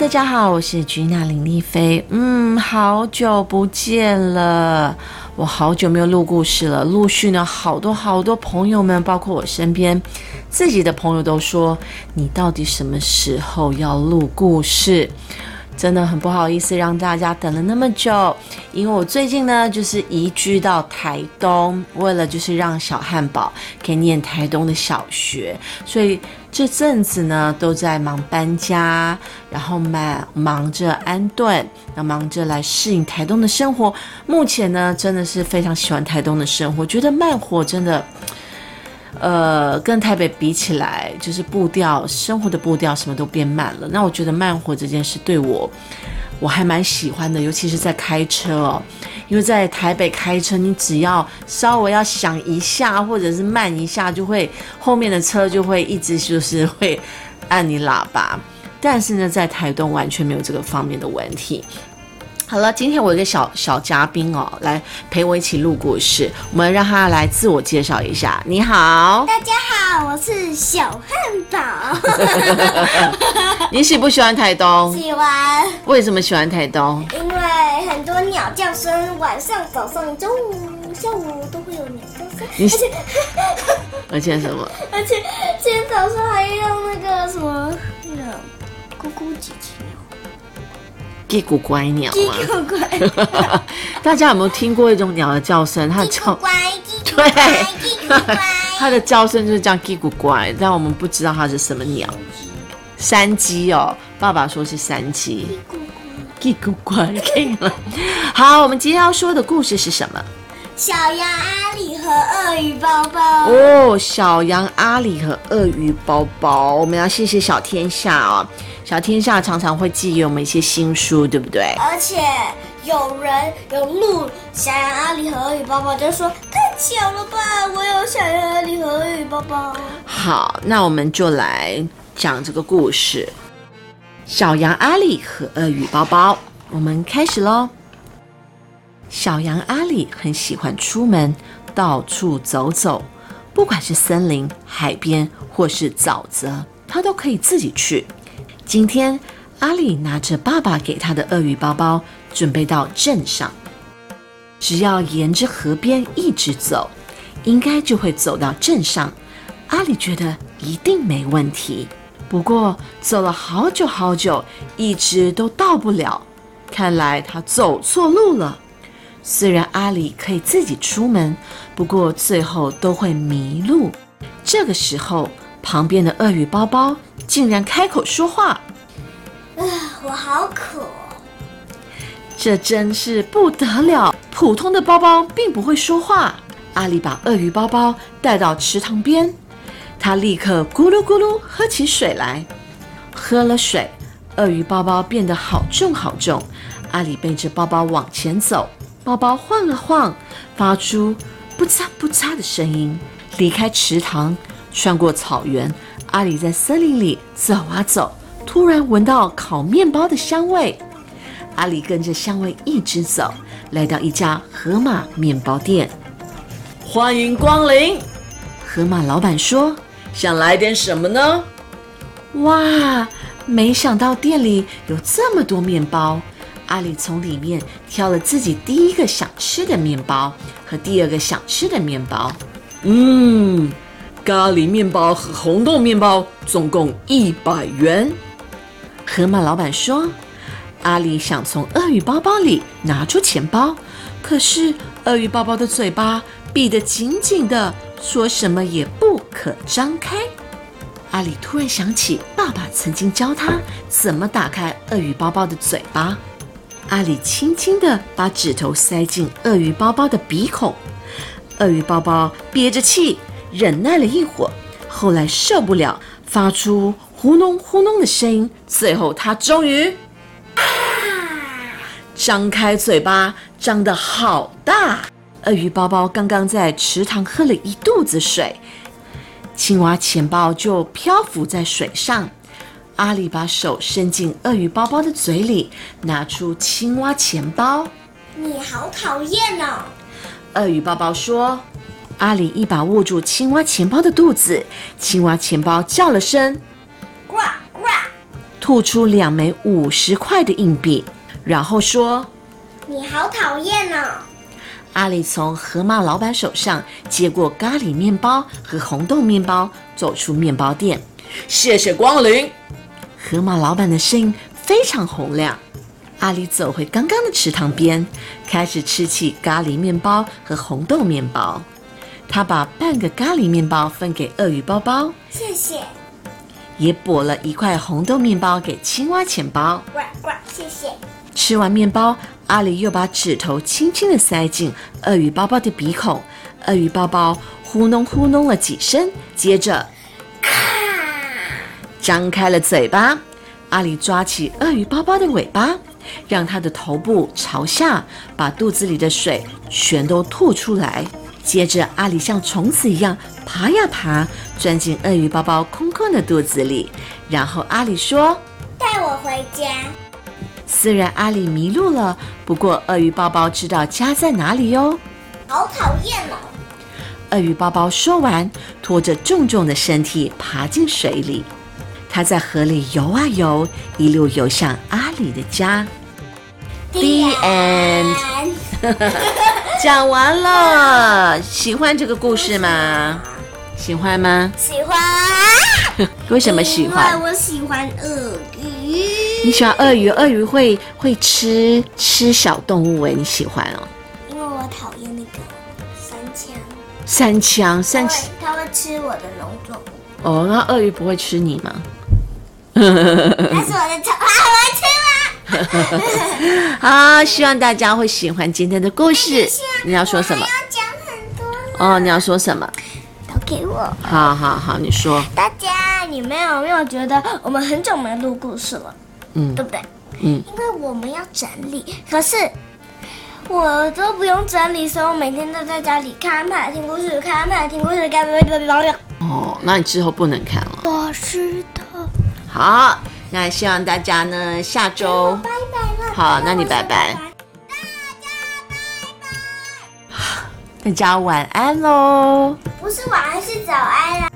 大家好，我是菊娜林丽菲。嗯，好久不见了，我好久没有录故事了。陆续呢，好多好多朋友们，包括我身边自己的朋友都说，你到底什么时候要录故事？真的很不好意思让大家等了那么久，因为我最近呢就是移居到台东，为了就是让小汉堡可以念台东的小学，所以这阵子呢都在忙搬家，然后忙忙着安顿，要忙着来适应台东的生活。目前呢真的是非常喜欢台东的生活，觉得慢活真的。呃，跟台北比起来，就是步调、生活的步调什么都变慢了。那我觉得慢活这件事对我，我还蛮喜欢的，尤其是在开车哦。因为在台北开车，你只要稍微要想一下，或者是慢一下，就会后面的车就会一直就是会按你喇叭。但是呢，在台东完全没有这个方面的问题。好了，今天我有一个小小嘉宾哦，来陪我一起录故事。我们让他来自我介绍一下。你好，大家好，我是小汉堡。你喜不喜欢台东？喜欢。为什么喜欢台东？因为很多鸟叫声，晚上、早上、中午、下午都会有鸟叫声。而且，而且什么？而且今天早上还用那个什么那个咕咕叽叽。叽咕乖鸟叽咕乖，大家有没有听过一种鸟的叫声？它的叫乖，对，它的叫声就是这样叽咕乖，但我们不知道它是什么鸟。山鸡哦，爸爸说是山鸡。叽咕乖，可以了。好，我们今天要说的故事是什么？小羊阿里和鳄鱼包包。哦，小羊阿里和鳄鱼包包，我们要谢谢小天下哦。小天下常常会寄给我们一些新书，对不对？而且有人有录小羊阿里和鳄鱼包包，就说太巧了吧，我有小羊阿里和鳄鱼包包。好，那我们就来讲这个故事：小羊阿里和鳄鱼包包。我们开始喽。小羊阿里很喜欢出门到处走走，不管是森林、海边或是沼泽，它都可以自己去。今天，阿里拿着爸爸给他的鳄鱼包包，准备到镇上。只要沿着河边一直走，应该就会走到镇上。阿里觉得一定没问题。不过，走了好久好久，一直都到不了。看来他走错路了。虽然阿里可以自己出门，不过最后都会迷路。这个时候，旁边的鳄鱼包包。竟然开口说话！啊，我好渴！这真是不得了。普通的包包并不会说话。阿里把鳄鱼包包带到池塘边，他立刻咕噜咕噜喝起水来。喝了水，鳄鱼包包变得好重好重。阿里背着包包往前走，包包晃了晃，发出“不嚓不嚓”的声音。离开池塘，穿过草原。阿里在森林里走啊走，突然闻到烤面包的香味。阿里跟着香味一直走，来到一家河马面包店。欢迎光临，河马老板说：“想来点什么呢？”哇，没想到店里有这么多面包。阿里从里面挑了自己第一个想吃的面包和第二个想吃的面包。嗯。咖喱面包和红豆面包总共一百元。河马老板说：“阿里想从鳄鱼包包里拿出钱包，可是鳄鱼包包的嘴巴闭得紧紧的，说什么也不可张开。”阿里突然想起爸爸曾经教他怎么打开鳄鱼包包的嘴巴。阿里轻轻地把指头塞进鳄鱼包包的鼻孔，鳄鱼包包憋着气。忍耐了一会儿，后来受不了，发出呼隆呼隆的声音。最后，他终于啊 张开嘴巴，张得好大。鳄鱼包包刚刚在池塘喝了一肚子水，青蛙钱包就漂浮在水上。阿里把手伸进鳄鱼包包的嘴里，拿出青蛙钱包。你好讨厌哦！鳄鱼包包说。阿里一把握住青蛙钱包的肚子，青蛙钱包叫了声“呱呱”，吐出两枚五十块的硬币，然后说你好讨厌哦！：“阿里从河马老板手上接过咖喱面包和红豆面包，走出面包店。谢谢光临。”河马老板的声音非常洪亮。阿里走回刚刚的池塘边，开始吃起咖喱面包和红豆面包。他把半个咖喱面包分给鳄鱼包包，谢谢，也剥了一块红豆面包给青蛙钱包。呱呱，谢谢。吃完面包，阿里又把指头轻轻地塞进鳄鱼包包的鼻孔，鳄鱼包包呼弄呼弄了几声，接着咔张开了嘴巴。阿里抓起鳄鱼包包的尾巴，让它的头部朝下，把肚子里的水全都吐出来。接着，阿里像虫子一样爬呀爬，钻进鳄鱼包包空空的肚子里。然后阿里说。带我回家。虽然阿里迷路了，不过鳄鱼包包知道家在哪里哟。好讨厌哦！鳄鱼包包说完，拖着重重的身体爬进水里。它在河里游啊游，一路游向阿里的家。The end 讲完了，喜欢这个故事吗？喜欢吗？喜欢。为什么喜因欢？为我喜欢鳄鱼。你喜欢鳄鱼？鳄鱼会会吃吃小动物哎，你喜欢哦？因为我讨厌那个三枪，三枪，三枪会它会吃我的农作物，哦，那鳄鱼不会吃你吗？那是我的宠，啊，我会吃吗？好，希望大家会喜欢今天的故事。你要说什么要讲很多，哦，你要说什么？都给我。好好好，你说。大家，你们有没有觉得我们很久没录故事了，嗯对不对？嗯，因为我们要整理，可是我都不用整理，所以我每天都在家里看牌、听故事、看牌、听故事、看牌。哦，那你之后不能看了。我知道。好，那希望大家呢下周拜拜了。好那你拜拜大家拜拜。大家晚安喽。不是晚安，是早安啦。